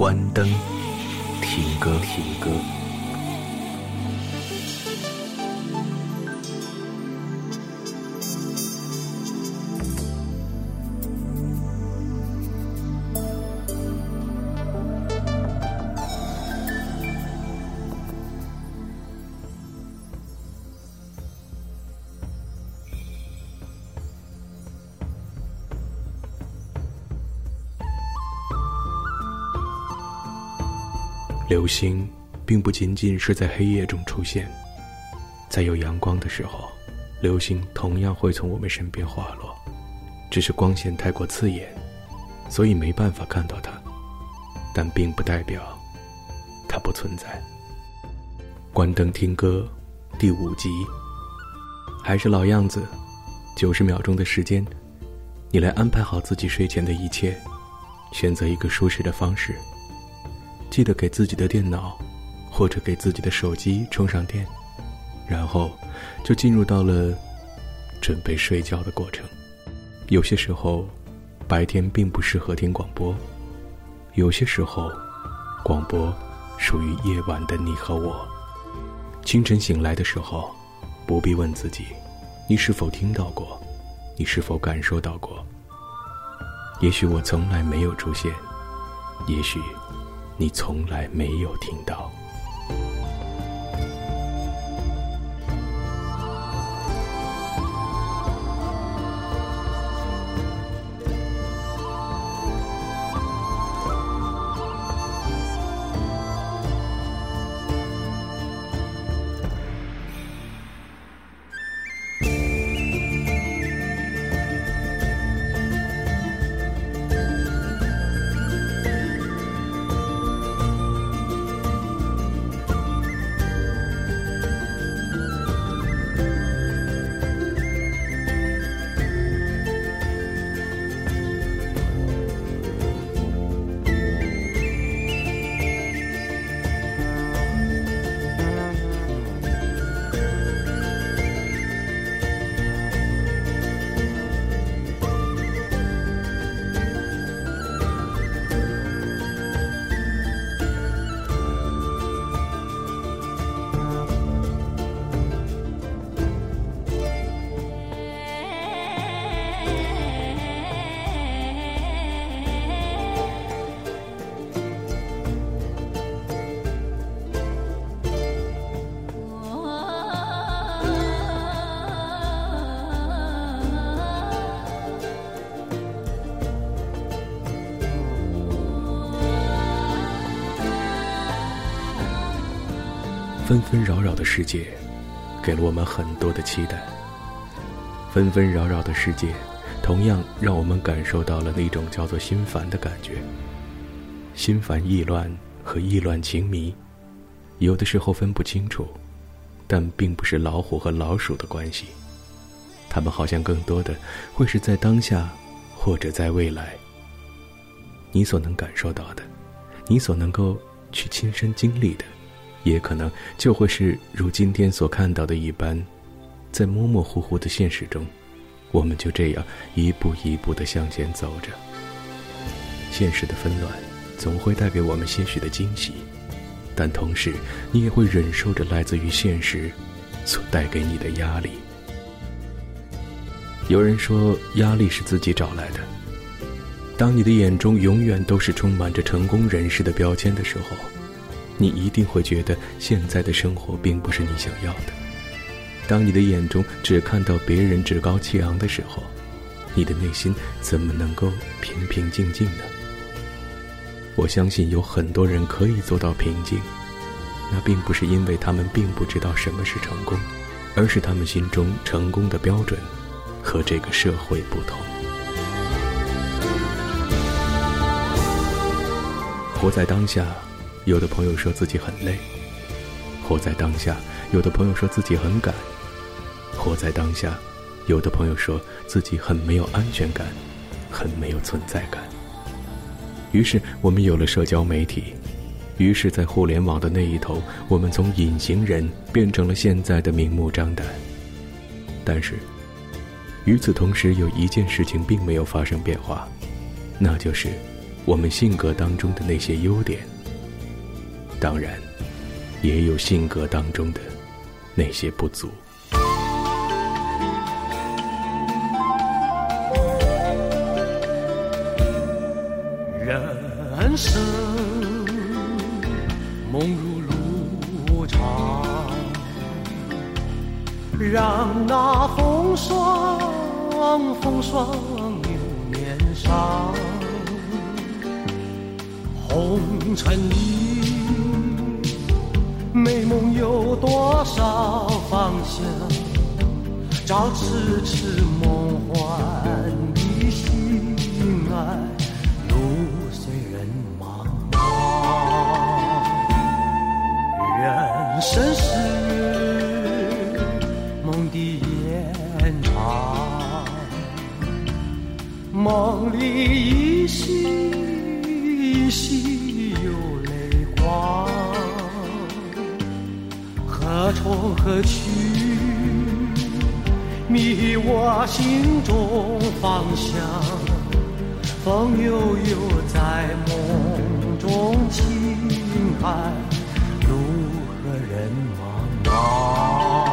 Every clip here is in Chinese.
关灯，听歌，听歌。流星并不仅仅是在黑夜中出现，在有阳光的时候，流星同样会从我们身边滑落，只是光线太过刺眼，所以没办法看到它，但并不代表它不存在。关灯听歌，第五集，还是老样子，九十秒钟的时间，你来安排好自己睡前的一切，选择一个舒适的方式。记得给自己的电脑，或者给自己的手机充上电，然后就进入到了准备睡觉的过程。有些时候，白天并不适合听广播；有些时候，广播属于夜晚的你和我。清晨醒来的时候，不必问自己，你是否听到过，你是否感受到过。也许我从来没有出现，也许。你从来没有听到。纷纷扰扰的世界，给了我们很多的期待。纷纷扰扰的世界，同样让我们感受到了那种叫做心烦的感觉。心烦意乱和意乱情迷，有的时候分不清楚，但并不是老虎和老鼠的关系。他们好像更多的会是在当下，或者在未来。你所能感受到的，你所能够去亲身经历的。也可能就会是如今天所看到的一般，在模模糊糊的现实中，我们就这样一步一步的向前走着。现实的纷乱总会带给我们些许的惊喜，但同时你也会忍受着来自于现实所带给你的压力。有人说，压力是自己找来的。当你的眼中永远都是充满着成功人士的标签的时候。你一定会觉得现在的生活并不是你想要的。当你的眼中只看到别人趾高气昂的时候，你的内心怎么能够平平静静呢？我相信有很多人可以做到平静，那并不是因为他们并不知道什么是成功，而是他们心中成功的标准和这个社会不同。活在当下，有的朋友说自己很累；活在当下，有的朋友说自己很赶；活在当下，有的朋友说自己很没有安全感，很没有存在感。于是，我们有了社交媒体。于是，在互联网的那一头，我们从隐形人变成了现在的明目张胆。但是，与此同时，有一件事情并没有发生变化，那就是我们性格当中的那些优点。当然，也有性格当中的那些不足。人生。梦如路长，让那风霜风霜留面上。红尘里，美梦有多少方向？找痴痴梦幻的心爱。路随人茫茫。人生是梦的延长，梦里一从何去？迷我心中方向，风悠悠在梦中轻叹。人茫茫。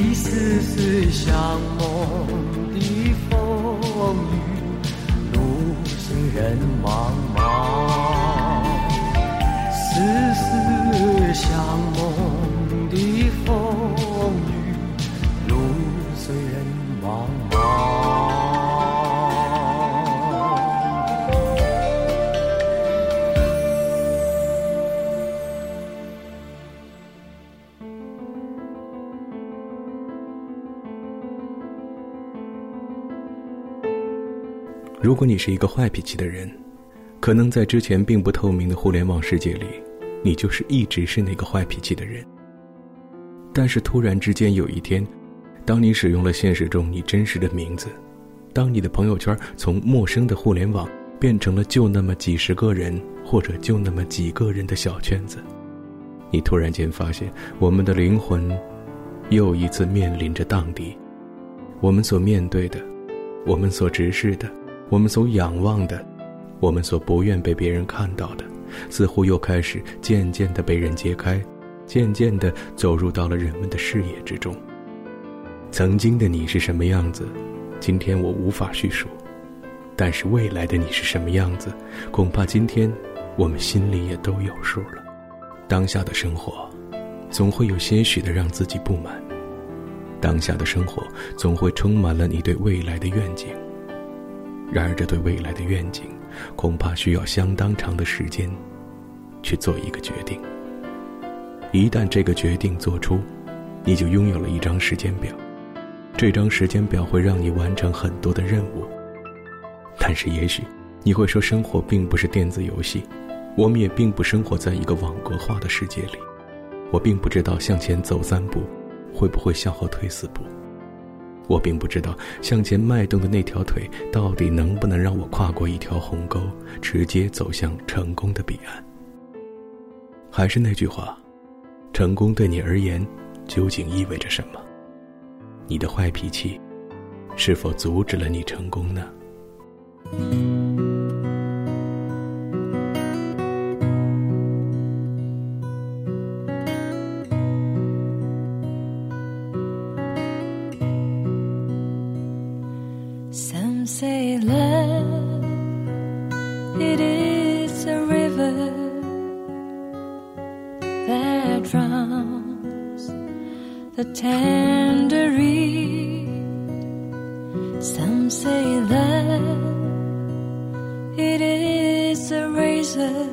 一丝丝像梦的风雨。路行人茫茫，如果你是一个坏脾气的人，可能在之前并不透明的互联网世界里，你就是一直是那个坏脾气的人。但是突然之间有一天，当你使用了现实中你真实的名字，当你的朋友圈从陌生的互联网变成了就那么几十个人或者就那么几个人的小圈子，你突然间发现，我们的灵魂又一次面临着荡涤，我们所面对的，我们所直视的。我们所仰望的，我们所不愿被别人看到的，似乎又开始渐渐的被人揭开，渐渐的走入到了人们的视野之中。曾经的你是什么样子，今天我无法叙述，但是未来的你是什么样子，恐怕今天我们心里也都有数了。当下的生活，总会有些许的让自己不满；当下的生活，总会充满了你对未来的愿景。然而，这对未来的愿景，恐怕需要相当长的时间，去做一个决定。一旦这个决定做出，你就拥有了一张时间表。这张时间表会让你完成很多的任务。但是，也许你会说，生活并不是电子游戏，我们也并不生活在一个网格化的世界里。我并不知道向前走三步，会不会向后退四步。我并不知道向前迈动的那条腿，到底能不能让我跨过一条鸿沟，直接走向成功的彼岸。还是那句话，成功对你而言，究竟意味着什么？你的坏脾气，是否阻止了你成功呢 the tender reed. Some say that it is a razor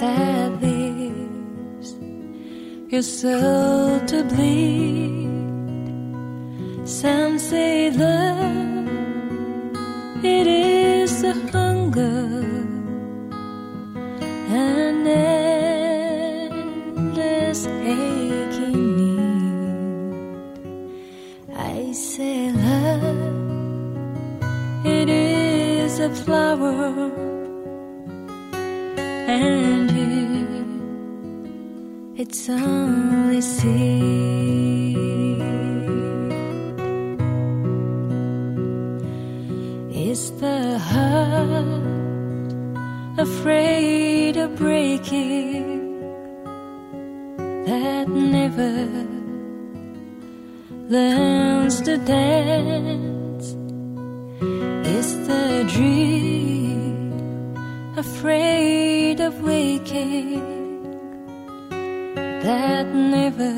that leaves your soul to bleed. Afraid of breaking that never learns to dance? Is the dream afraid of waking that never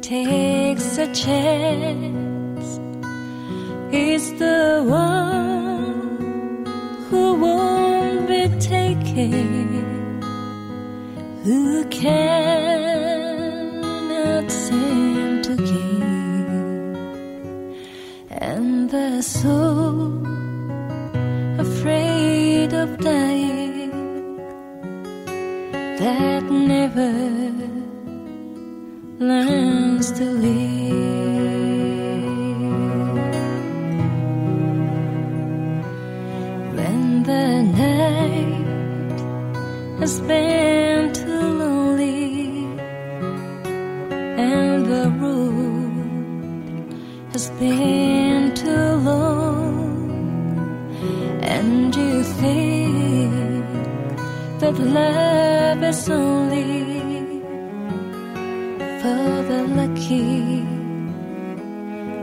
takes a chance? is the one who won't who cannot seem to give, and the soul afraid of dying that never learns to live. Has been too lonely and the road has been too long, and you think that love is only for the lucky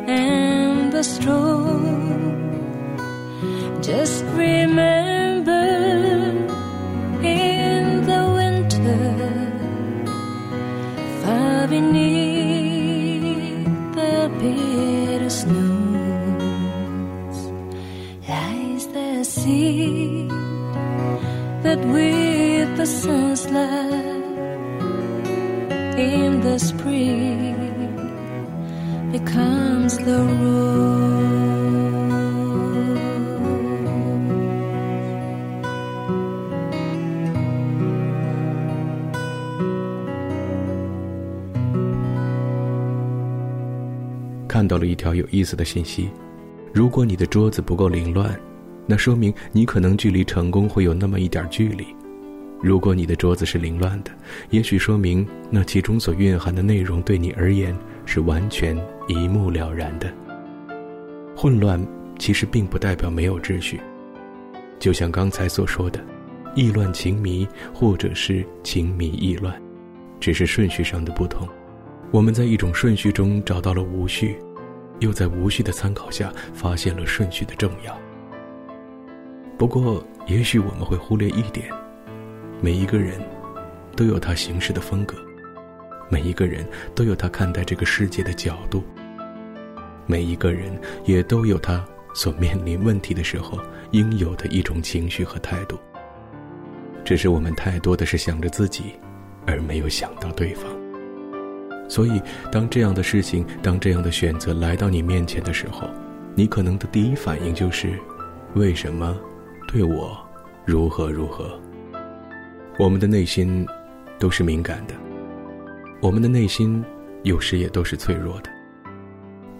and the strong. Just remember it with the sun's light in the spring becomes the rose. 看到了一条有意思的信息：如果你的桌子不够凌乱，那说明你可能距离成功会有那么一点距离；如果你的桌子是凌乱的，也许说明那其中所蕴含的内容对你而言是完全一目了然的。混乱其实并不代表没有秩序，就像刚才所说的，意乱情迷或者是情迷意乱，只是顺序上的不同。我们在一种顺序中找到了无序，又在无序的参考下发现了顺序的重要。不过，也许我们会忽略一点：每一个人都有他行事的风格，每一个人都有他看待这个世界的角度，每一个人也都有他所面临问题的时候应有的一种情绪和态度。只是我们太多的是想着自己，而没有想到对方。所以，当这样的事情，当这样的选择来到你面前的时候，你可能的第一反应就是：为什么对我如何如何？我们的内心都是敏感的，我们的内心有时也都是脆弱的。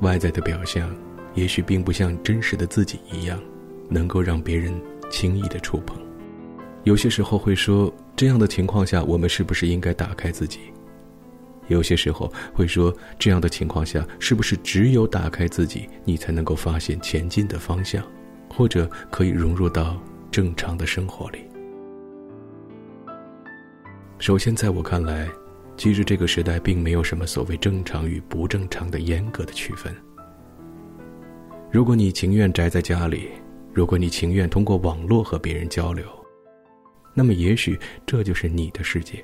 外在的表象也许并不像真实的自己一样，能够让别人轻易的触碰。有些时候会说，这样的情况下，我们是不是应该打开自己？有些时候会说，这样的情况下，是不是只有打开自己，你才能够发现前进的方向，或者可以融入到正常的生活里？首先，在我看来，其实这个时代并没有什么所谓正常与不正常的严格的区分。如果你情愿宅在家里，如果你情愿通过网络和别人交流，那么也许这就是你的世界。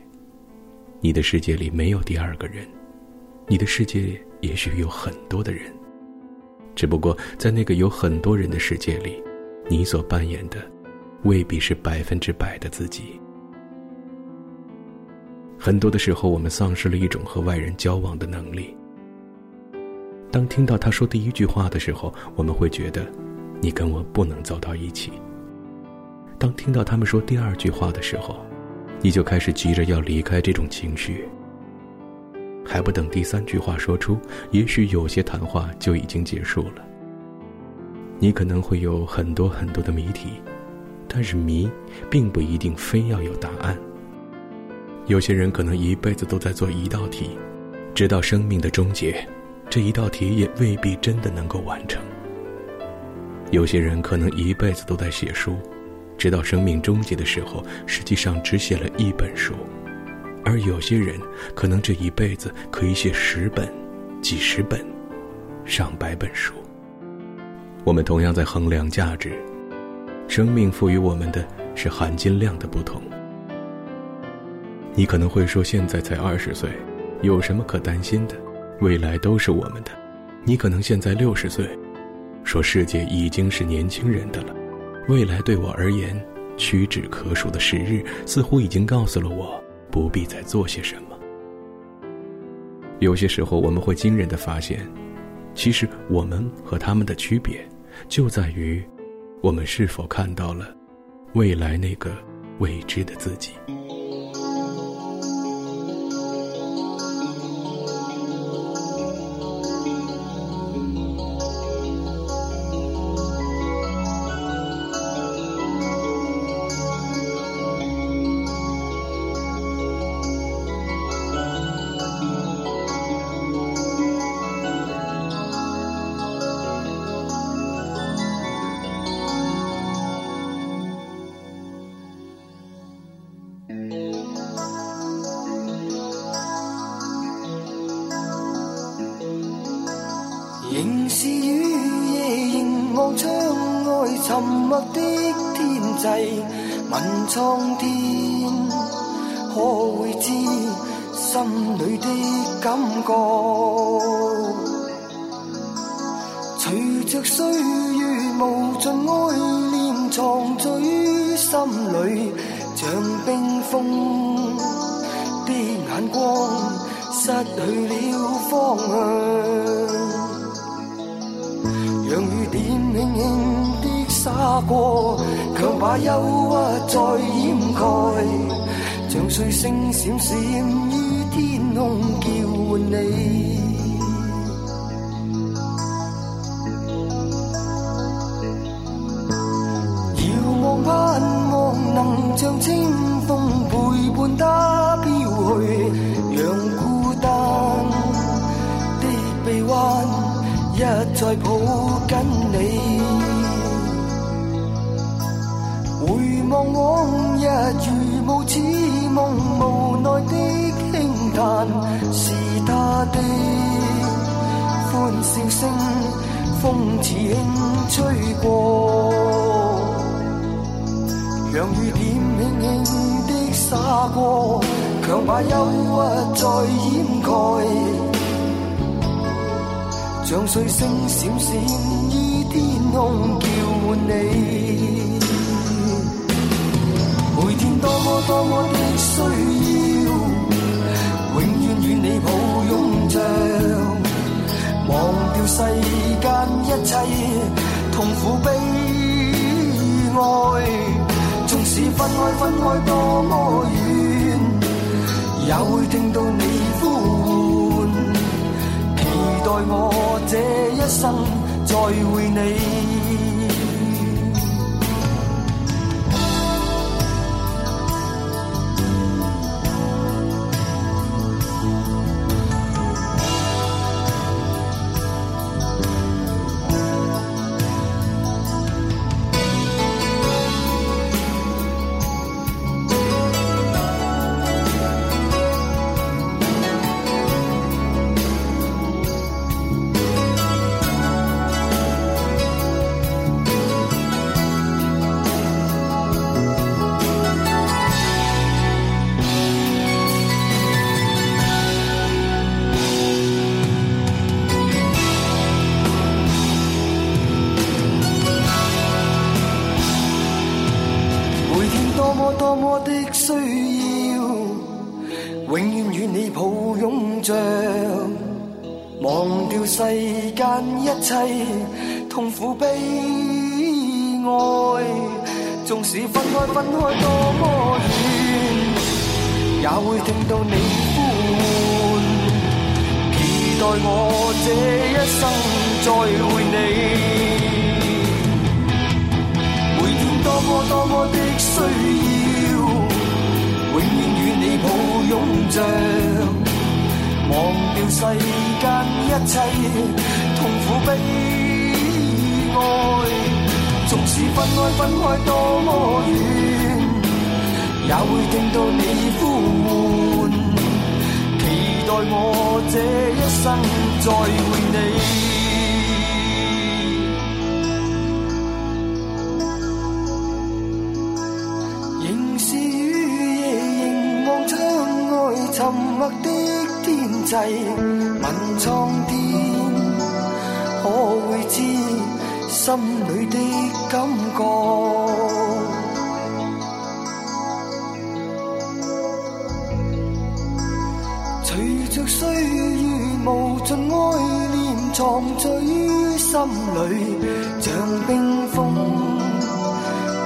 你的世界里没有第二个人，你的世界也许有很多的人，只不过在那个有很多人的世界里，你所扮演的未必是百分之百的自己。很多的时候，我们丧失了一种和外人交往的能力。当听到他说第一句话的时候，我们会觉得，你跟我不能走到一起。当听到他们说第二句话的时候，你就开始急着要离开这种情绪，还不等第三句话说出，也许有些谈话就已经结束了。你可能会有很多很多的谜题，但是谜并不一定非要有答案。有些人可能一辈子都在做一道题，直到生命的终结，这一道题也未必真的能够完成。有些人可能一辈子都在写书。直到生命终结的时候，实际上只写了一本书，而有些人可能这一辈子可以写十本、几十本、上百本书。我们同样在衡量价值，生命赋予我们的是含金量的不同。你可能会说，现在才二十岁，有什么可担心的？未来都是我们的。你可能现在六十岁，说世界已经是年轻人的了。未来对我而言，屈指可数的时日似乎已经告诉了我，不必再做些什么。有些时候，我们会惊人的发现，其实我们和他们的区别，就在于，我们是否看到了未来那个未知的自己。沉默的天际，问苍天可会知心里的感觉？随着岁月无尽爱念藏在心里，像冰封的眼光失去了方向。过，强把忧郁再掩盖，像碎星闪闪于天空叫唤你。遥望盼望能像清风陪伴他飘去，让孤单的臂弯。一再抱紧你，回望往日如无似梦，无奈的轻叹，是他的欢笑声，风似轻吹过，让雨点轻轻的洒过，强把忧郁再掩盖，像碎星闪闪于天空，叫唤你。多么多么的需要，永远与你抱拥着，忘掉世间一切痛苦悲哀。纵使分开分开多么远，也会听到你呼唤，期待我这一生再会你。分开多么远，也会听到你呼唤，期待我这一生再会你。每天多么多么的需要，永远与你抱拥着，忘掉世间一切痛苦悲哀。纵使分开分开多么远，也会听到你呼唤，期待我这一生再会你。仍是雨夜凝望窗外沉默的天际，问苍天心里的感觉？随着岁月无尽爱念藏在心里，像冰封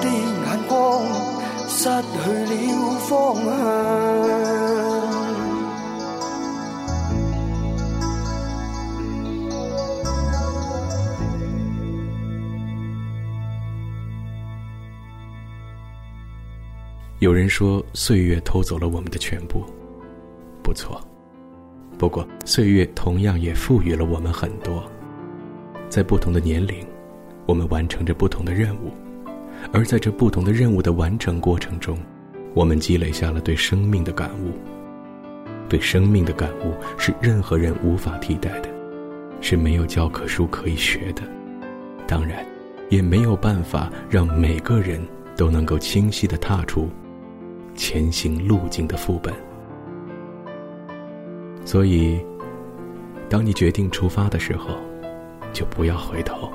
的眼光失去了方向。有人说，岁月偷走了我们的全部，不错。不过，岁月同样也赋予了我们很多。在不同的年龄，我们完成着不同的任务，而在这不同的任务的完成过程中，我们积累下了对生命的感悟。对生命的感悟是任何人无法替代的，是没有教科书可以学的，当然，也没有办法让每个人都能够清晰的踏出前行路径的副本。所以，当你决定出发的时候，就不要回头；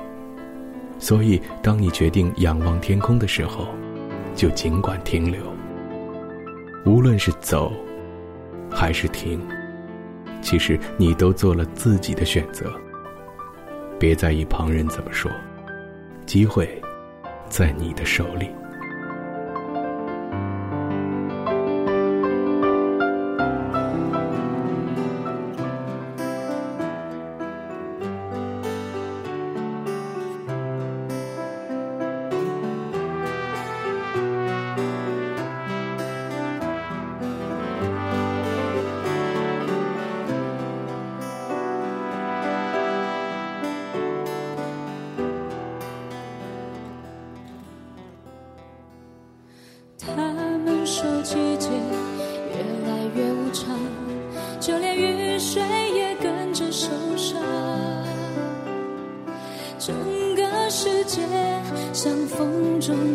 所以，当你决定仰望天空的时候，就尽管停留。无论是走，还是停，其实你都做了自己的选择。别在意旁人怎么说，机会在你的手里。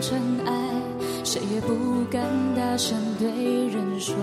尘埃，谁也不敢大声对人说。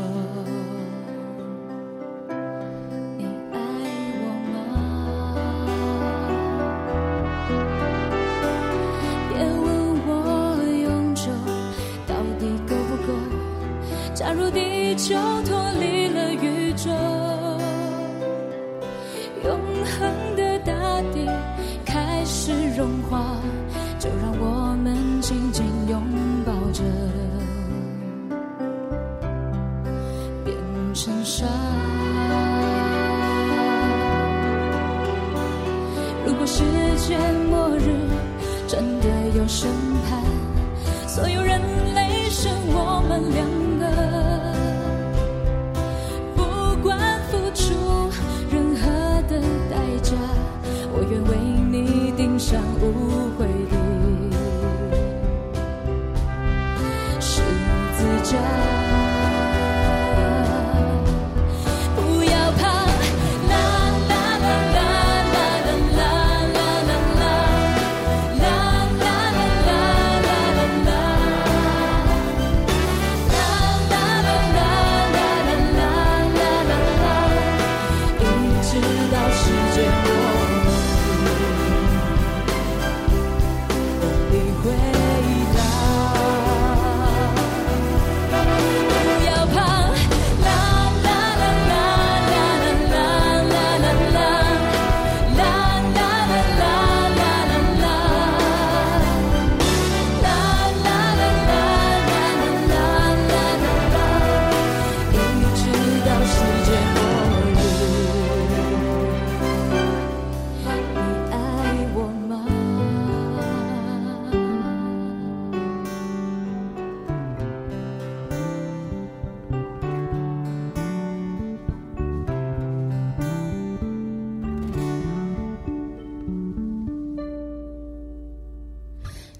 上无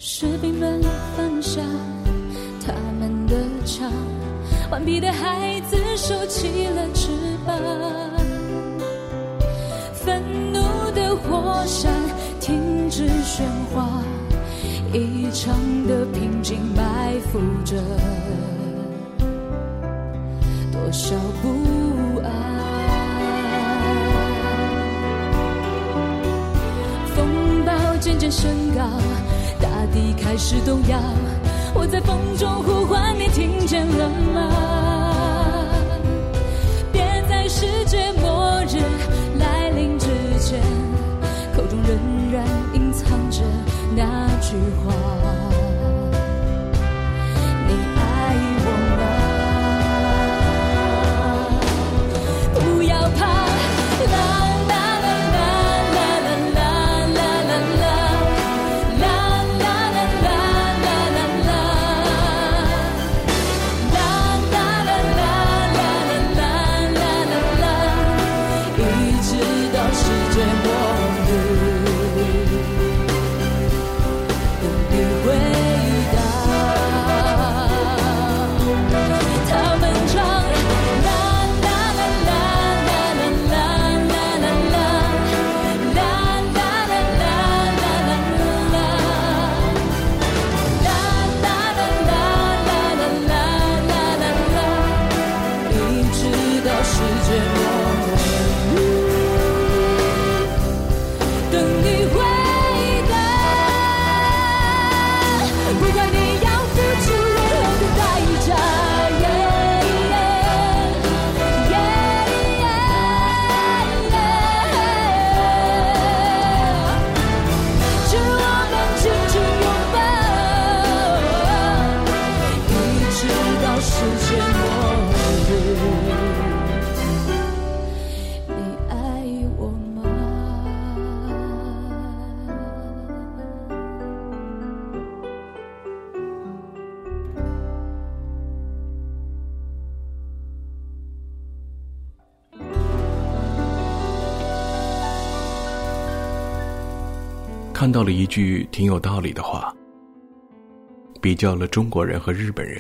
士兵们放下他们的枪，顽皮的孩子收起了翅膀，愤怒的火山停止喧哗，异常的平静埋伏着多少不安。风暴渐渐升高，地开始动摇。我在风中呼唤，你听见了吗？别在世界末日来临之前，口中仍然隐藏着那句话。看到了一句挺有道理的话，比较了中国人和日本人。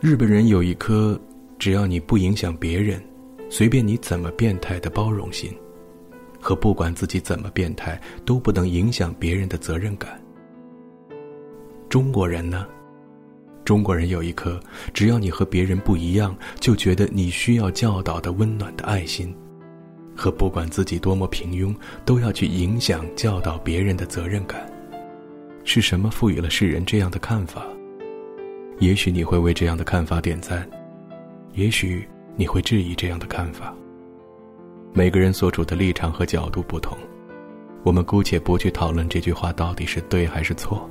日本人有一颗只要你不影响别人，随便你怎么变态的包容心，和不管自己怎么变态都不能影响别人的责任感。中国人呢？中国人有一颗只要你和别人不一样，就觉得你需要教导的温暖的爱心，和不管自己多么平庸，都要去影响教导别人的责任感。是什么赋予了世人这样的看法？也许你会为这样的看法点赞，也许你会质疑这样的看法。每个人所处的立场和角度不同，我们姑且不去讨论这句话到底是对还是错。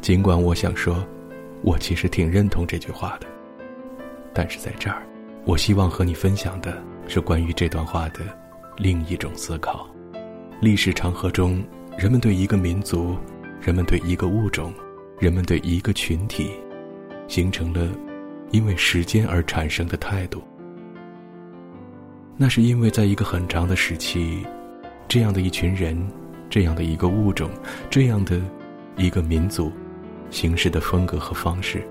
尽管我想说，我其实挺认同这句话的，但是在这儿，我希望和你分享的是关于这段话的另一种思考。历史长河中，人们对一个民族，人们对一个物种，人们对一个群体。形成了因为时间而产生的态度。那是因为在一个很长的时期，这样的一群人，这样的一个物种，这样的一个民族，行事的风格和方式，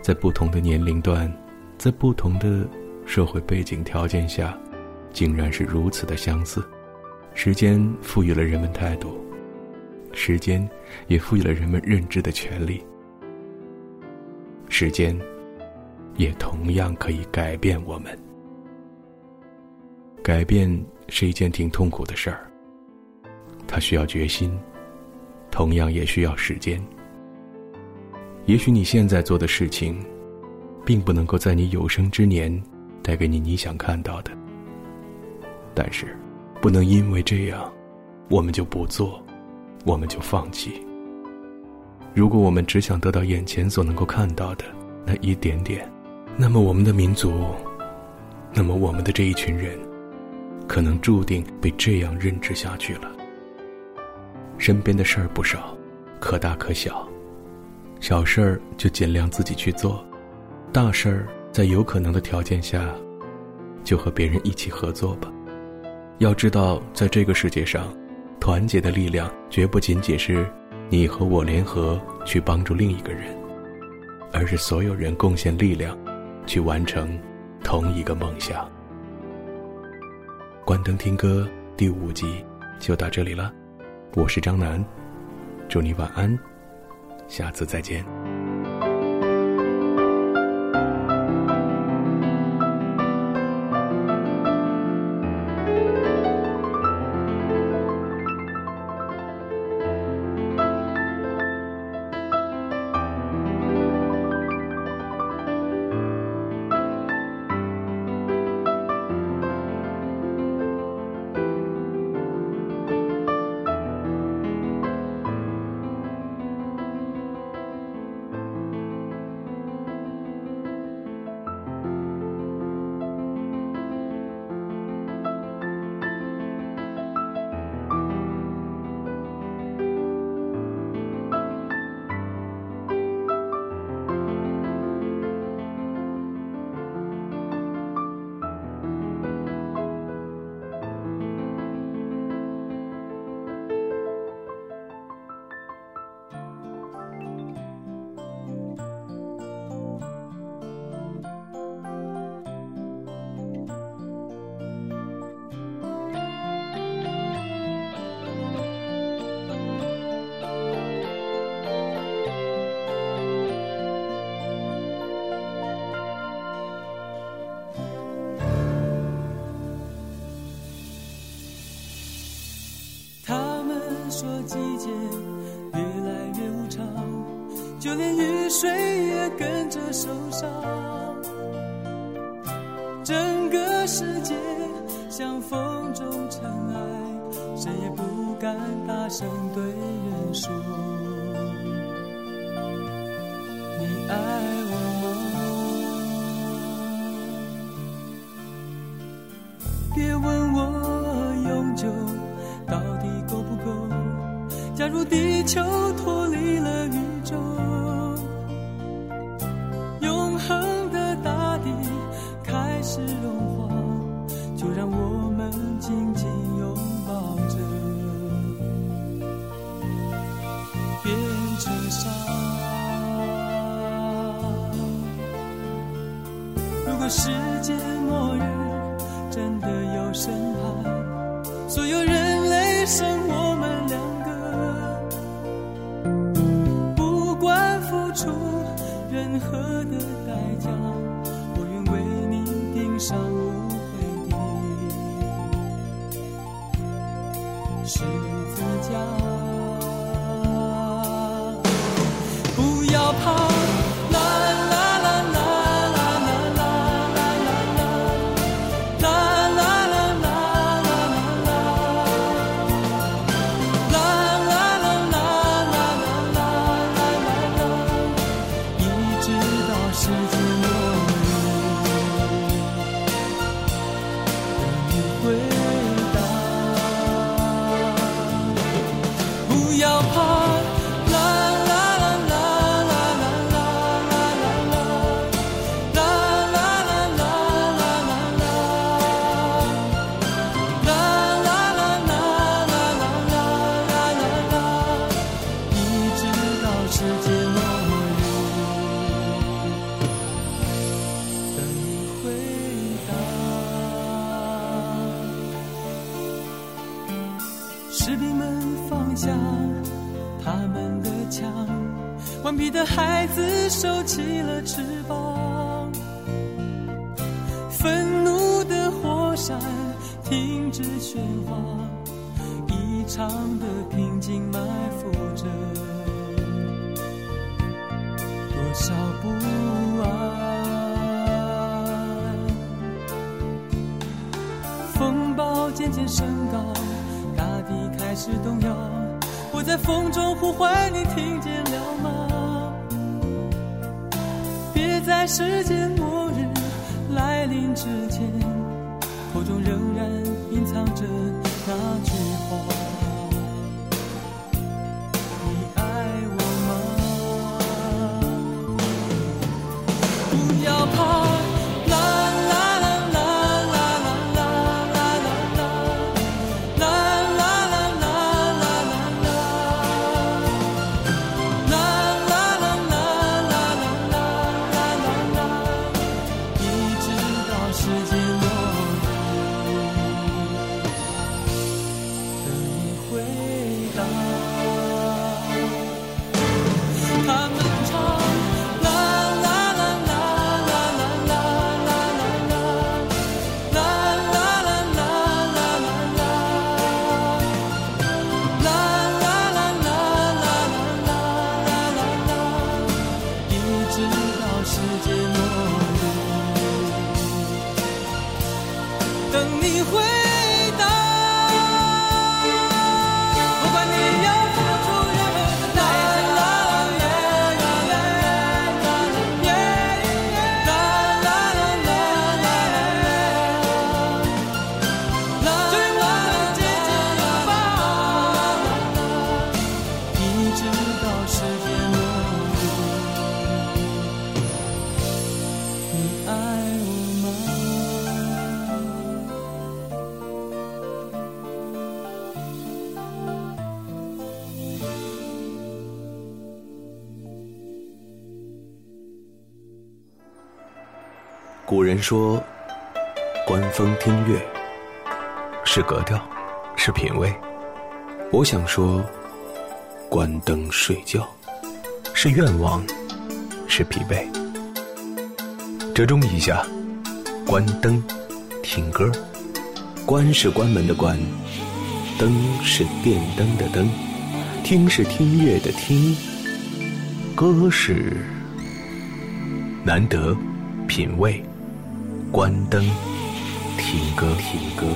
在不同的年龄段，在不同的社会背景条件下，竟然是如此的相似。时间赋予了人们态度，时间也赋予了人们认知的权利。时间，也同样可以改变我们。改变是一件挺痛苦的事儿，它需要决心，同样也需要时间。也许你现在做的事情，并不能够在你有生之年带给你你想看到的，但是，不能因为这样，我们就不做，我们就放弃。如果我们只想得到眼前所能够看到的那一点点，那么我们的民族，那么我们的这一群人，可能注定被这样认知下去了。身边的事儿不少，可大可小，小事儿就尽量自己去做，大事儿在有可能的条件下，就和别人一起合作吧。要知道，在这个世界上，团结的力量绝不仅仅是。你和我联合去帮助另一个人，而是所有人贡献力量，去完成同一个梦想。关灯听歌第五集就到这里了，我是张楠，祝你晚安，下次再见。说季节越来越无常，就连雨水也跟着受伤。整个世界像风中尘埃，谁也不敢大声对人说。你爱我地球。到世界我你爱我吗？古人说，观风听月。是格调，是品味。我想说。关灯睡觉是愿望是疲惫。折中一下关灯听歌。关是关门的关灯是电灯的灯。听是听乐的听。歌是难得品味关灯听歌听歌。